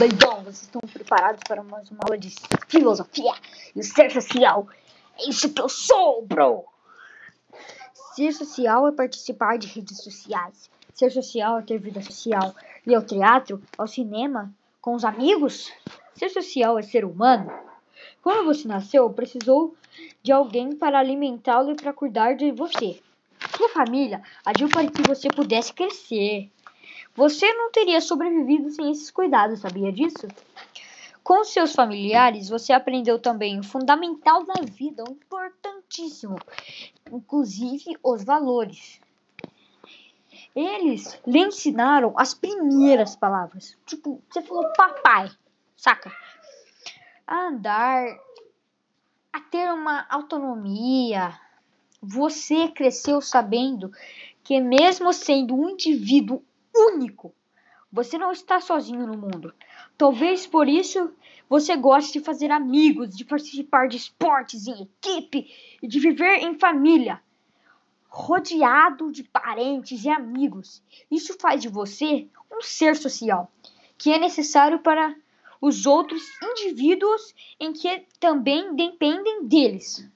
Bom, vocês estão preparados para mais uma aula de filosofia e ser social? É isso que eu sou, bro! Ser social é participar de redes sociais. Ser social é ter vida social. Ir ao teatro, ao cinema, com os amigos. Ser social é ser humano. Quando você nasceu, precisou de alguém para alimentá-lo e para cuidar de você. Sua família agiu para que você pudesse crescer. Você não teria sobrevivido sem esses cuidados, sabia disso? Com seus familiares, você aprendeu também o fundamental da vida, o importantíssimo, inclusive os valores. Eles lhe ensinaram as primeiras palavras. Tipo, você falou papai, saca? A andar, a ter uma autonomia. Você cresceu sabendo que, mesmo sendo um indivíduo único. Você não está sozinho no mundo. Talvez por isso você goste de fazer amigos, de participar de esportes em equipe e de viver em família, rodeado de parentes e amigos. Isso faz de você um ser social, que é necessário para os outros indivíduos em que também dependem deles.